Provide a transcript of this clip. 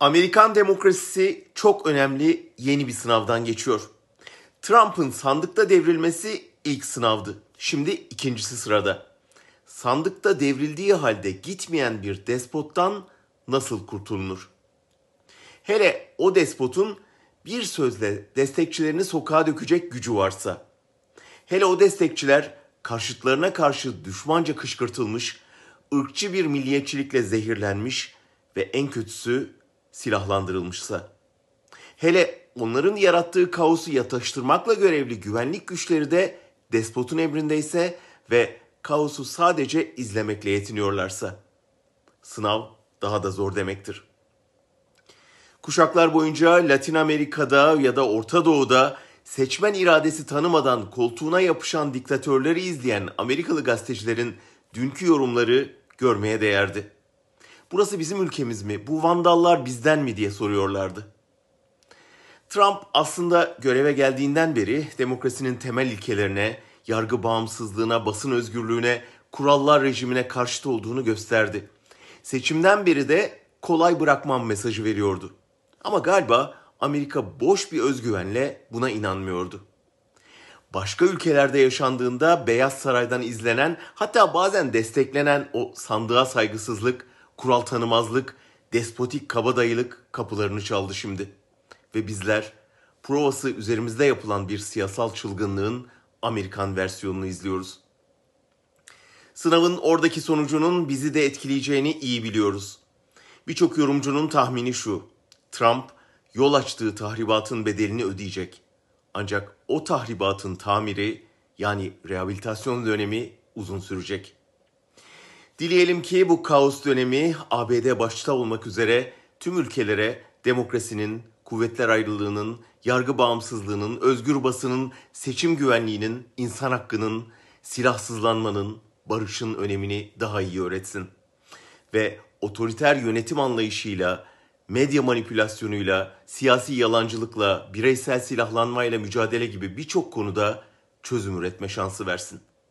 Amerikan demokrasisi çok önemli yeni bir sınavdan geçiyor. Trump'ın sandıkta devrilmesi ilk sınavdı. Şimdi ikincisi sırada. Sandıkta devrildiği halde gitmeyen bir despottan nasıl kurtulunur? Hele o despotun bir sözle destekçilerini sokağa dökecek gücü varsa. Hele o destekçiler karşıtlarına karşı düşmanca kışkırtılmış, ırkçı bir milliyetçilikle zehirlenmiş ve en kötüsü silahlandırılmışsa. Hele onların yarattığı kaosu yatıştırmakla görevli güvenlik güçleri de despotun emrindeyse ve kaosu sadece izlemekle yetiniyorlarsa. Sınav daha da zor demektir. Kuşaklar boyunca Latin Amerika'da ya da Orta Doğu'da seçmen iradesi tanımadan koltuğuna yapışan diktatörleri izleyen Amerikalı gazetecilerin dünkü yorumları görmeye değerdi. Burası bizim ülkemiz mi? Bu vandallar bizden mi diye soruyorlardı. Trump aslında göreve geldiğinden beri demokrasinin temel ilkelerine, yargı bağımsızlığına, basın özgürlüğüne, kurallar rejimine karşıt olduğunu gösterdi. Seçimden beri de kolay bırakmam mesajı veriyordu. Ama galiba Amerika boş bir özgüvenle buna inanmıyordu. Başka ülkelerde yaşandığında Beyaz Saray'dan izlenen hatta bazen desteklenen o sandığa saygısızlık, kural tanımazlık, despotik kabadayılık kapılarını çaldı şimdi. Ve bizler provası üzerimizde yapılan bir siyasal çılgınlığın Amerikan versiyonunu izliyoruz. Sınavın oradaki sonucunun bizi de etkileyeceğini iyi biliyoruz. Birçok yorumcunun tahmini şu. Trump yol açtığı tahribatın bedelini ödeyecek. Ancak o tahribatın tamiri yani rehabilitasyon dönemi uzun sürecek. Dileyelim ki bu kaos dönemi ABD başta olmak üzere tüm ülkelere demokrasinin, kuvvetler ayrılığının, yargı bağımsızlığının, özgür basının, seçim güvenliğinin, insan hakkının, silahsızlanmanın, barışın önemini daha iyi öğretsin. Ve otoriter yönetim anlayışıyla, medya manipülasyonuyla, siyasi yalancılıkla, bireysel silahlanmayla mücadele gibi birçok konuda çözüm üretme şansı versin.